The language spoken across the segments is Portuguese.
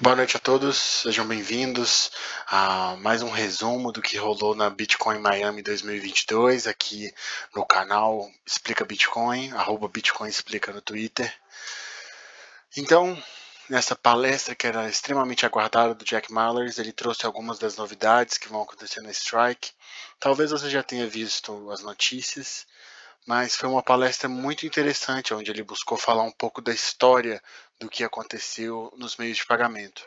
Boa noite a todos, sejam bem-vindos a mais um resumo do que rolou na Bitcoin Miami 2022 aqui no canal Explica Bitcoin, arroba Bitcoin Explica no Twitter. Então, nessa palestra que era extremamente aguardada do Jack Mallers, ele trouxe algumas das novidades que vão acontecer na Strike. Talvez você já tenha visto as notícias, mas foi uma palestra muito interessante, onde ele buscou falar um pouco da história do que aconteceu nos meios de pagamento.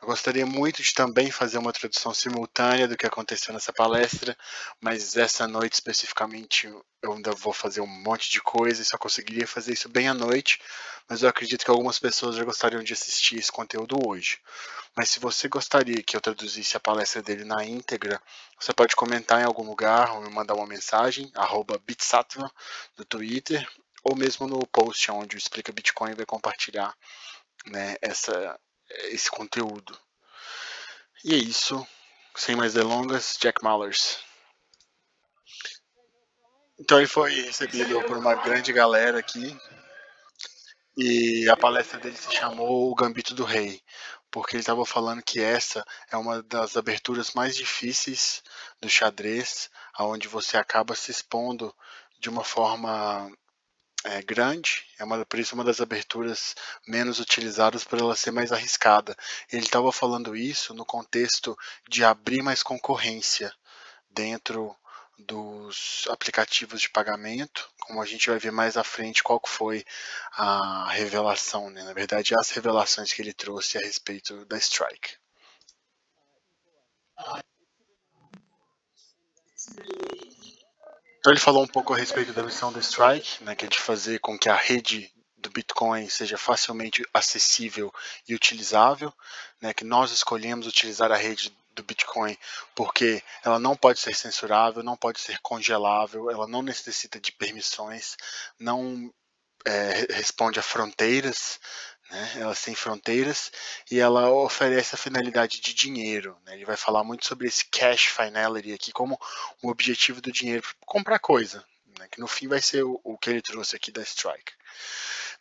Eu gostaria muito de também fazer uma tradução simultânea do que aconteceu nessa palestra, mas essa noite especificamente eu ainda vou fazer um monte de coisa e só conseguiria fazer isso bem à noite, mas eu acredito que algumas pessoas já gostariam de assistir esse conteúdo hoje. Mas se você gostaria que eu traduzisse a palestra dele na íntegra, você pode comentar em algum lugar ou me mandar uma mensagem, Bitsatva, no Twitter, ou mesmo no post onde o Explica Bitcoin vai compartilhar né, essa, esse conteúdo. E é isso. Sem mais delongas, Jack Mallers. Então ele foi recebido por uma grande galera aqui. E a palestra dele se chamou O Gambito do Rei, porque ele estava falando que essa é uma das aberturas mais difíceis do xadrez, aonde você acaba se expondo de uma forma é, grande, é uma, por isso uma das aberturas menos utilizadas por ela ser mais arriscada. Ele estava falando isso no contexto de abrir mais concorrência dentro dos aplicativos de pagamento, como a gente vai ver mais à frente qual foi a revelação, né? na verdade as revelações que ele trouxe a respeito da Strike. Então ele falou um pouco a respeito da missão do Strike, né, que é de fazer com que a rede do Bitcoin seja facilmente acessível e utilizável, né, que nós escolhemos utilizar a rede do Bitcoin porque ela não pode ser censurável, não pode ser congelável, ela não necessita de permissões, não é, responde a fronteiras, né? ela sem fronteiras e ela oferece a finalidade de dinheiro. Né? Ele vai falar muito sobre esse cash finality aqui como o objetivo do dinheiro para comprar coisa, né? que no fim vai ser o, o, que ele trouxe aqui da Strike.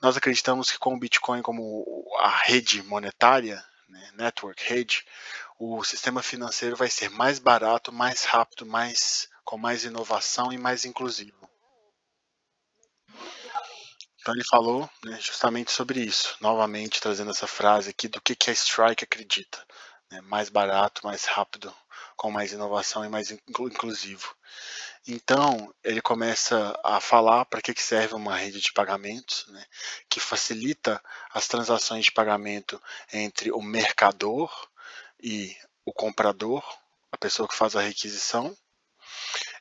Nós acreditamos que com o Bitcoin como a rede monetária, né? network rede, o sistema financeiro vai ser mais barato, mais rápido, mais com mais inovação e mais inclusivo. Então ele falou né, justamente sobre isso, novamente trazendo essa frase aqui do que, que a Strike acredita. Né, mais barato, mais rápido, com mais inovação e mais inclusivo. Então ele começa a falar para que, serve uma rede de pagamentos, né, que facilita as transações de pagamento entre o mercador e o comprador, a pessoa que faz a requisição,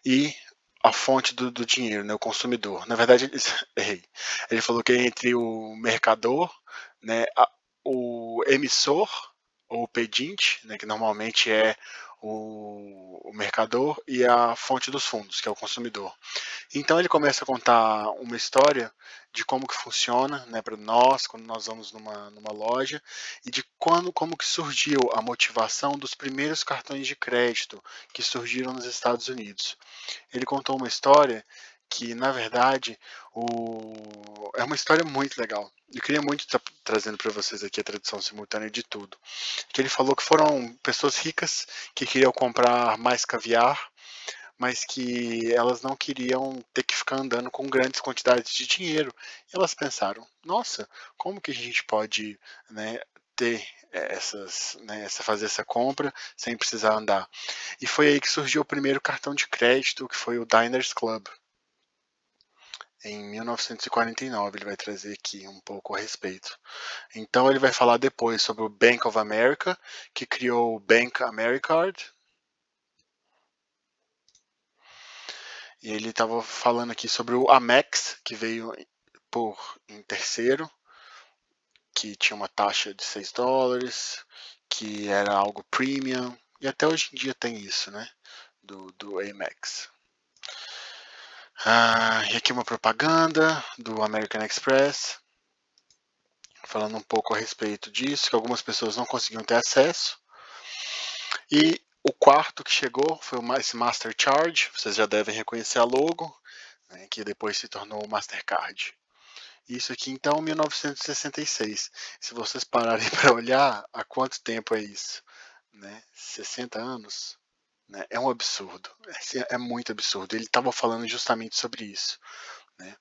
e a fonte do, do dinheiro, né, o consumidor. Na verdade, ele. Ele falou que entre o mercador, né, a, o emissor ou o pedinte, né, que normalmente é o, o, mercador, e a fonte dos fundos, que é o consumidor. Então ele começa a contar uma história de como que funciona né, para nós, quando nós vamos numa, numa loja, e de quando, como que surgiu a motivação dos primeiros cartões de crédito que surgiram nos Estados Unidos. Ele contou uma história que na verdade o... é uma história muito legal. Eu queria muito estar trazendo para vocês aqui a tradução simultânea de tudo. Que ele falou que foram pessoas ricas que queriam comprar mais caviar, mas que elas não queriam ter que ficar andando com grandes quantidades de dinheiro. E elas pensaram: nossa, como que a gente pode né, ter essas, né, essa, fazer essa compra sem precisar andar? E foi aí que surgiu o primeiro cartão de crédito, que foi o Diners Club em 1949. Ele vai trazer aqui um pouco a respeito. Então ele vai falar depois sobre o Bank of America, que criou o Bank Americard. E ele estava falando aqui sobre o Amex, que veio por em terceiro, que tinha uma taxa de 6 dólares, que era algo premium, e até hoje em dia tem isso, né? Do, do Amex. Ah, e aqui uma propaganda do American Express, falando um pouco a respeito disso, que algumas pessoas não conseguiam ter acesso. E o quarto que chegou foi esse Master Charge, vocês já devem reconhecer a logo, né, que depois se tornou o Mastercard. Isso aqui então 1966. Se vocês pararem para olhar, há quanto tempo é isso? Né? 60 anos? Né? É um absurdo. É, é muito absurdo. Ele estava falando justamente sobre isso. Né?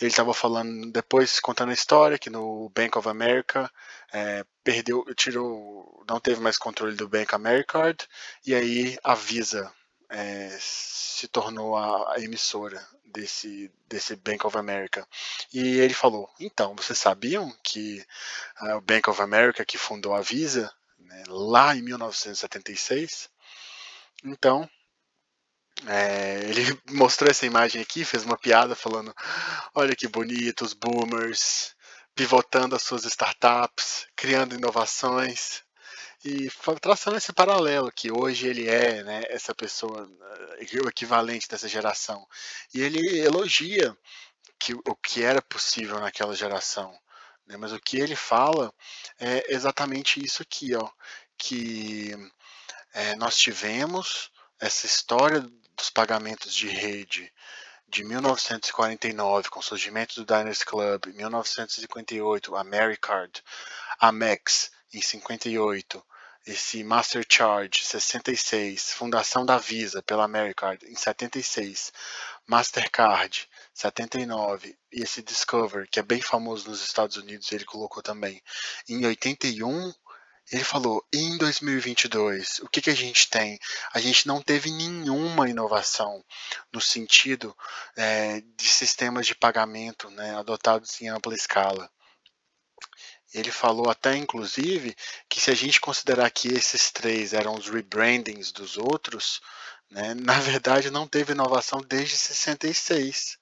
Ele estava falando depois, contando a história, que no Bank of America é, perdeu, tirou, não teve mais controle do Bank Americard, e aí a Visa é, se tornou a, a, emissora desse, desse Bank of America. E ele falou: então, vocês sabiam que uh, o Bank of America, que fundou a Visa, né, lá em 1976, então é, ele mostrou essa imagem aqui, fez uma piada falando: olha que bonito, os boomers pivotando as suas startups, criando inovações e traçando esse paralelo que hoje ele é né, essa pessoa, eh, o equivalente dessa geração. E ele elogia que, o que era possível naquela geração. Né, mas o que ele fala é exatamente isso aqui, ó, que é, nós tivemos essa história dos pagamentos de rede de 1949, com o surgimento do Diners Club, 1958, Americard, Amex em 58, esse Master Charge 66, fundação da Visa pela Americard em 76, Mastercard 79 e esse Discover, que é bem famoso nos Estados Unidos, ele colocou também em 81 ele falou: em 2022, o que, que a gente tem? A gente não teve nenhuma inovação no sentido é, de sistemas de pagamento né, adotados em ampla escala. Ele falou até, inclusive, que se a gente considerar que esses três eram os rebrandings dos outros, né, na verdade não teve inovação desde 66.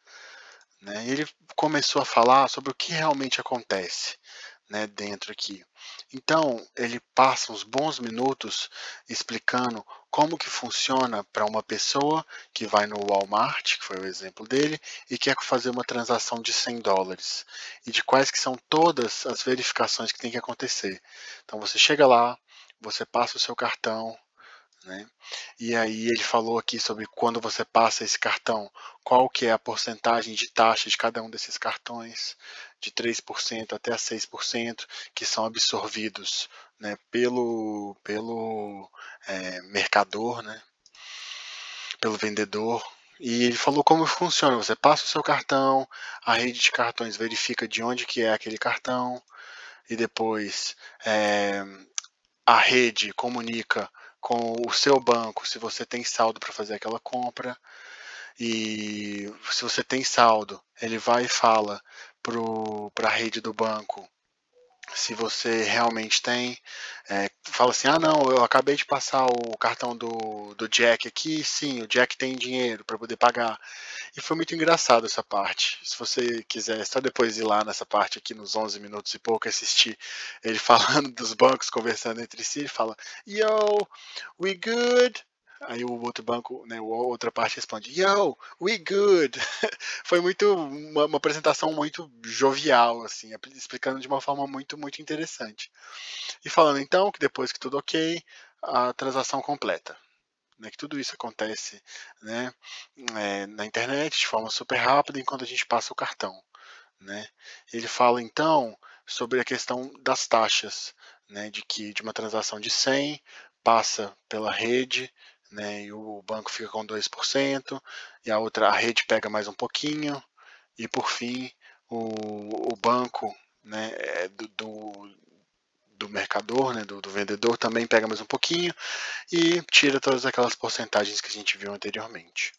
Né? Ele começou a falar sobre o que realmente acontece né, dentro aqui. Então, ele passa uns bons minutos explicando como que funciona para uma pessoa que vai no Walmart, que foi o exemplo dele, e quer fazer uma transação de 100 dólares, e de quais que são todas as verificações que tem que acontecer. Então, você chega lá, você passa o seu cartão, né? E aí ele falou aqui sobre quando você passa esse cartão, qual que é a porcentagem de taxa de cada um desses cartões, de 3% até 6%, que são absorvidos né, pelo, pelo é, mercador, né, pelo vendedor. E ele falou como funciona. Você passa o seu cartão, a rede de cartões verifica de onde que é aquele cartão, e depois é, a rede comunica com o seu banco se você tem saldo para fazer aquela compra. E se você tem saldo, ele vai e fala para a rede do banco se você realmente tem, é, fala assim, ah não, eu acabei de passar o cartão do, do Jack aqui, sim, o Jack tem dinheiro para poder pagar. E foi muito engraçado essa parte. Se você quiser só depois ir lá nessa parte aqui nos 11 minutos e pouco assistir ele falando dos bancos conversando entre si, ele fala, yo, we good? Aí o outro banco, né, a outra parte responde, Yo, we good. Foi muito uma, uma, apresentação muito jovial, assim, explicando de uma forma muito, muito interessante. E falando então que depois que tudo ok, a transação completa. Né, que tudo isso acontece né, é, na internet de forma super rápida enquanto a gente passa o cartão. Né? Ele fala então sobre a questão das taxas, né, de que de uma transação de 100 passa pela rede né, e o banco fica com 2%, e a outra, a rede pega mais um pouquinho, e por fim o, o banco né, é, do, do, do mercador, né, do, do, vendedor, também pega mais um pouquinho e tira todas aquelas porcentagens que a gente viu anteriormente.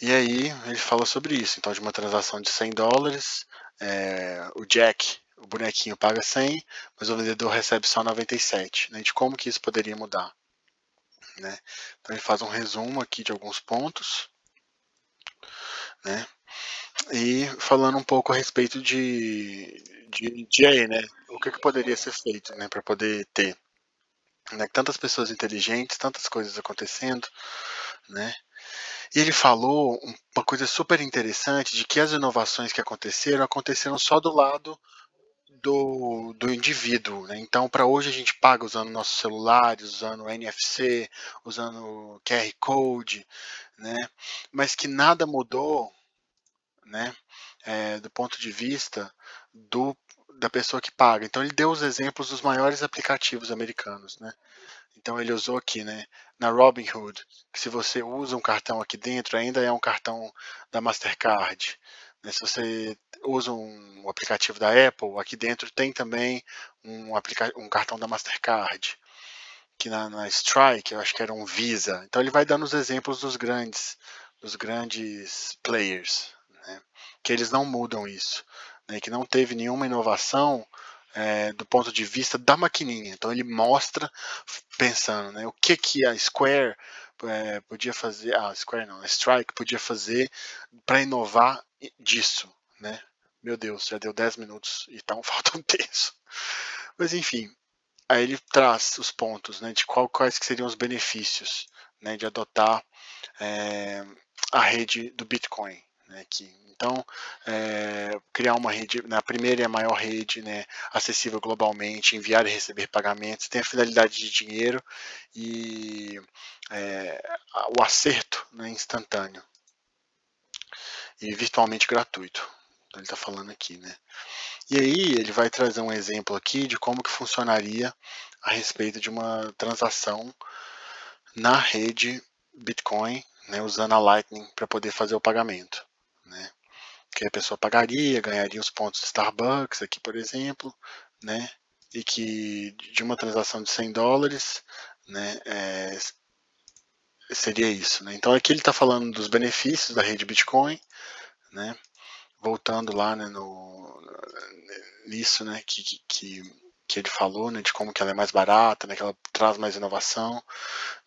E aí ele fala sobre isso. Então, de uma transação de 100 dólares, é, o Jack, o bonequinho, paga 100, mas o vendedor recebe só 97. Né, de como que isso poderia mudar. Né? Então ele faz um resumo aqui de alguns pontos, né? E falando um pouco a respeito de, de, de aí, né? O que, que poderia ser feito, né, para poder ter né, tantas pessoas inteligentes, tantas coisas acontecendo, né? E ele falou uma coisa super interessante de que as inovações que aconteceram aconteceram só do lado do, do indivíduo. Né? Então, para hoje, a gente paga usando nossos celulares, usando NFC, usando QR Code, né? mas que nada mudou né? é, do ponto de vista do, da pessoa que paga. Então ele deu os exemplos dos maiores aplicativos americanos, né? Então ele usou aqui, né, na Robinhood, que se você usa um cartão aqui dentro, ainda é um cartão da Mastercard. Né? Se você usa um aplicativo da Apple, aqui dentro tem também um, um cartão da Mastercard. Que na, na Strike, eu acho que era um Visa. Então ele vai dando os exemplos dos grandes, dos grandes players, né? que eles não mudam isso, né? que não teve nenhuma inovação é, do ponto de vista da maquininha. Então ele mostra pensando, né, o que que a Square é, podia fazer, a Square não, a Strike podia fazer para inovar disso, né? Meu Deus, já deu 10 minutos e tá um falta um terço. Mas enfim, aí ele traz os pontos, né, de qual, quais que seriam os benefícios, né, de adotar é, a rede do Bitcoin, né, que então, é, criar uma rede, na primeira e a maior rede, né, acessível globalmente, enviar e receber pagamentos, tem a finalidade de dinheiro e é, o acerto né, instantâneo e virtualmente gratuito. Ele está falando aqui, né? E aí ele vai trazer um exemplo aqui de como que funcionaria a respeito de uma transação na rede Bitcoin, né, usando a Lightning para poder fazer o pagamento. Né? que a pessoa pagaria, ganharia os pontos de Starbucks aqui, por exemplo, né? E que de uma transação de 100 dólares, né? É, seria isso, né? Então aqui ele está falando dos benefícios da rede Bitcoin, né? Voltando lá né, no, nisso, né? Que, que, que ele falou, né? De como que ela é mais barata, né? Que ela traz mais inovação,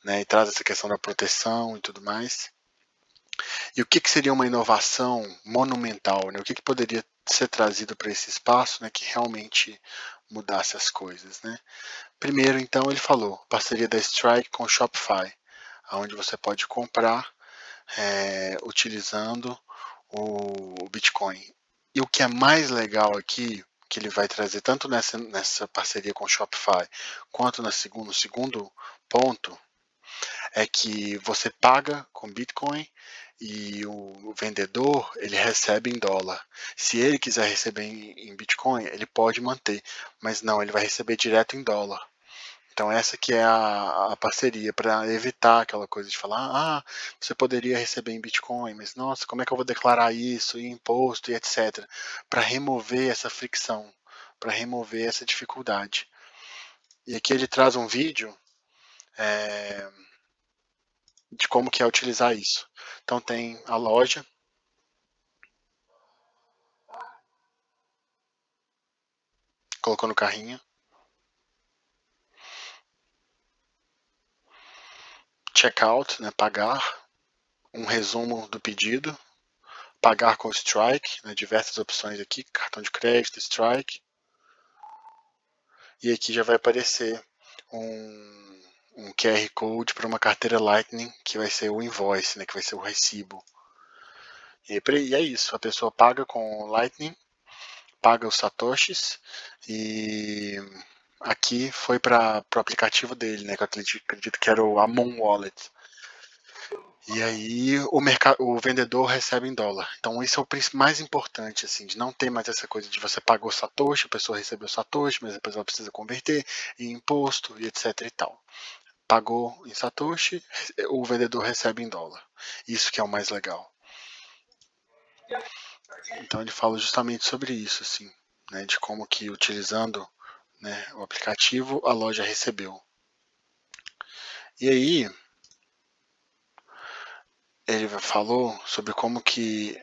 né? E traz essa questão da proteção e tudo mais. E o que, que seria uma inovação monumental? Né? O que, que poderia ser trazido para esse espaço né, que realmente mudasse as coisas? Né? Primeiro, então, ele falou parceria da Strike com o Shopify, onde você pode comprar é, utilizando o, Bitcoin. E o que é mais legal aqui, que ele vai trazer tanto nessa, nessa parceria com o Shopify, quanto no segundo, no segundo ponto, é que você paga com Bitcoin e o vendedor ele recebe em dólar. Se ele quiser receber em Bitcoin, ele pode manter, mas não, ele vai receber direto em dólar. Então essa que é a, a parceria para evitar aquela coisa de falar, ah, você poderia receber em Bitcoin, mas nossa, como é que eu vou declarar isso, e imposto e etc. Para remover essa fricção, para remover essa dificuldade. E aqui ele traz um vídeo é, de como que é utilizar isso. Então tem a loja. Colocou no carrinho. Checkout, né, pagar. Um resumo do pedido. Pagar com Strike, né, diversas opções aqui, cartão de crédito, Strike. E aqui já vai aparecer um um QR Code para uma carteira Lightning, que vai ser o invoice, né, que vai ser o recibo. E, e é isso, a pessoa paga com Lightning, paga os satoshis e aqui foi para o aplicativo dele, né, que eu acredito, que era o Amon Wallet. E aí o, mercado, o vendedor recebe em dólar. Então isso é o mais importante, assim, de não ter mais essa coisa de você pagou Satoshi, a pessoa recebeu Satoshi, mas depois ela precisa converter em imposto e etc e tal pagou em Satoshi, o vendedor recebe em dólar. Isso que é o mais legal. Então ele fala justamente sobre isso, assim, né, de como que utilizando né, o aplicativo a loja recebeu. E aí ele falou sobre como que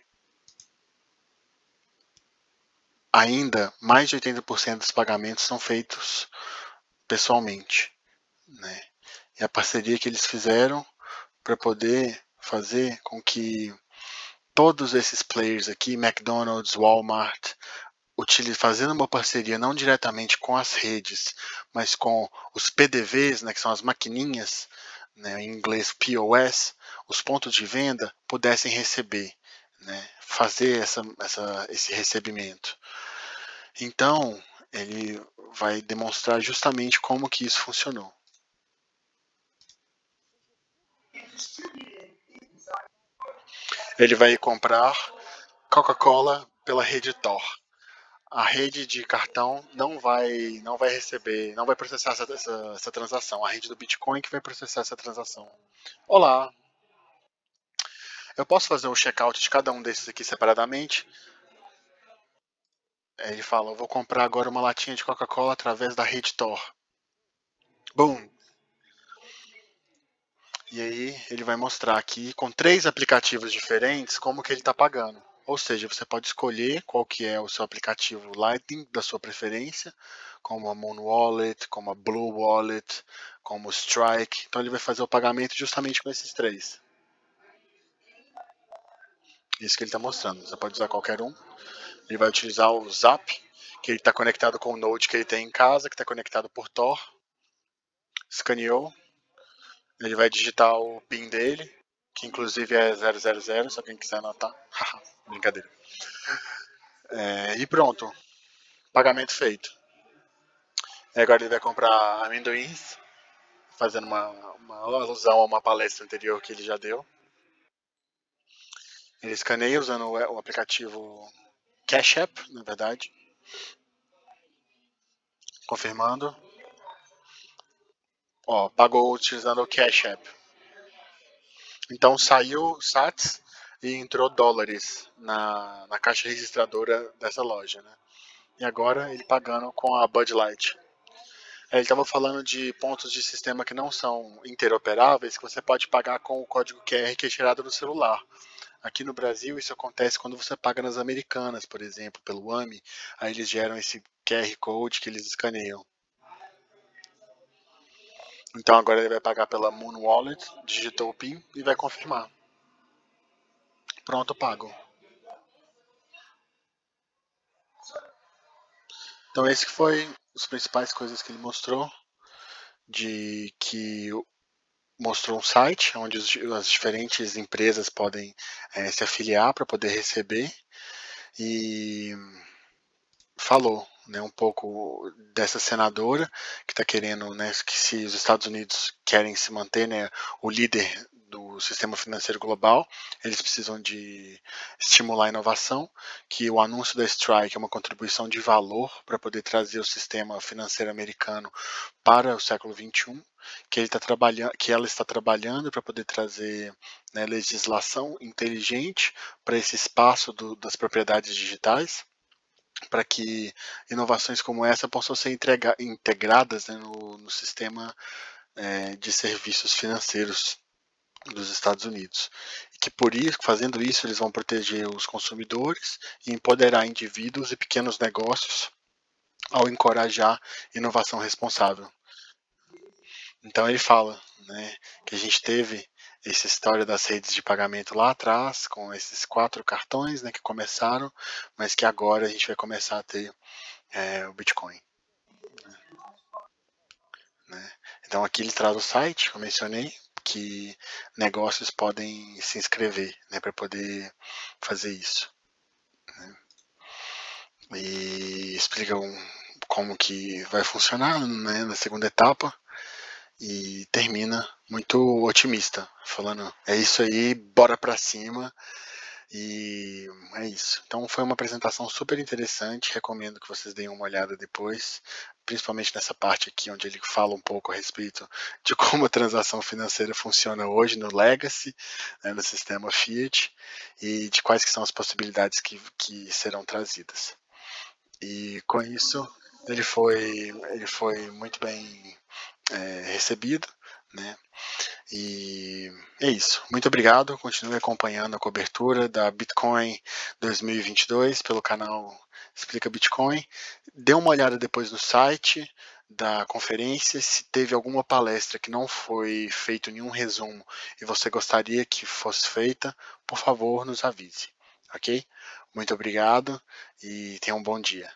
ainda mais de 80% dos pagamentos são feitos pessoalmente, né? e a parceria que eles fizeram para poder fazer com que todos esses players aqui, McDonald's, Walmart, fazendo uma parceria não diretamente com as redes, mas com os PDVs, né, que são as maquininhas, né, em inglês POS, os pontos de venda, pudessem receber, né, fazer essa, essa, esse recebimento. Então, ele vai demonstrar justamente como que isso funcionou. Ele vai comprar Coca-Cola pela rede Tor. A rede de cartão não vai, não vai receber, não vai processar essa, essa, essa transação. A rede do Bitcoin que vai processar essa transação. Olá, eu posso fazer o checkout de cada um desses aqui separadamente. Ele fala, vou comprar agora uma latinha de Coca-Cola através da rede Tor. Boom! E aí ele vai mostrar aqui com três aplicativos diferentes como que ele está pagando. Ou seja, você pode escolher qual que é o seu aplicativo Lightning da sua preferência, como a Moon Wallet, como a Blue Wallet, como o Strike. Então ele vai fazer o pagamento justamente com esses três. Isso que ele está mostrando. Você pode usar qualquer um. Ele vai utilizar o Zap, que ele está conectado com o Node que ele tem em casa, que está conectado por Tor. Escaneou. Ele vai digitar o PIN dele, que inclusive é 000, se alguém quiser anotar. Brincadeira. É, e pronto. Pagamento feito. E agora ele vai comprar amendoins, fazendo uma, uma alusão a uma palestra anterior que ele já deu. Ele escaneia usando o aplicativo Cash App, na verdade. Confirmando. Ó, pagou utilizando o Cash App. Então saiu SATs e entrou dólares na, na caixa registradora dessa loja, né? E agora ele pagando com a Bud Light. Ele estava falando de pontos de sistema que não são interoperáveis, que você pode pagar com o código QR que é gerado no celular. Aqui no Brasil, isso acontece quando você paga nas americanas, por exemplo, pelo AMI. Aí eles geram esse QR Code que eles escaneiam. Então agora ele vai pagar pela Moon Wallet, digitou o PIN e vai confirmar. Pronto, pago. Então esse foi as principais coisas que ele mostrou de que mostrou um site onde as diferentes empresas podem é, se afiliar para poder receber e falou né, um pouco dessa senadora que está querendo né, que se os Estados Unidos querem se manter né, o líder do sistema financeiro global, eles precisam de estimular a inovação, que o anúncio da Strike é uma contribuição de valor para poder trazer o sistema financeiro americano para o século XXI, que, ele tá trabalhando, que ela está trabalhando para poder trazer né, legislação inteligente para esse espaço do, das propriedades digitais para que inovações como essa possam ser entrega, integradas né, no, no, sistema é, de serviços financeiros dos Estados Unidos. E que por isso, fazendo isso, eles vão proteger os consumidores e empoderar indivíduos e pequenos negócios ao encorajar inovação responsável. Então ele fala né, que a gente teve essa história das redes de pagamento lá atrás, com esses quatro cartões né, que começaram, mas que agora a gente vai começar a ter é, o Bitcoin. Né? Então aqui ele traz o site que eu mencionei, que negócios podem se inscrever né, para poder fazer isso. Né? E explicam como que vai funcionar né, na segunda etapa e termina muito otimista, falando é isso aí, bora para cima. E é isso. Então foi uma apresentação super interessante. Recomendo que vocês deem uma olhada depois, principalmente nessa parte aqui onde ele fala um pouco a respeito de como a transação financeira funciona hoje no Legacy, né, no sistema Fiat, e de quais que são as possibilidades que, que serão trazidas. E com isso ele foi, ele foi muito bem é, recebido, né? E é isso. Muito obrigado. Continue acompanhando a cobertura da Bitcoin 2022 pelo canal Explica Bitcoin. Dê uma olhada depois no site da conferência. Se teve alguma palestra que não foi feito nenhum resumo e você gostaria que fosse feita, por favor, nos avise. Ok? Muito obrigado e tenha um bom dia.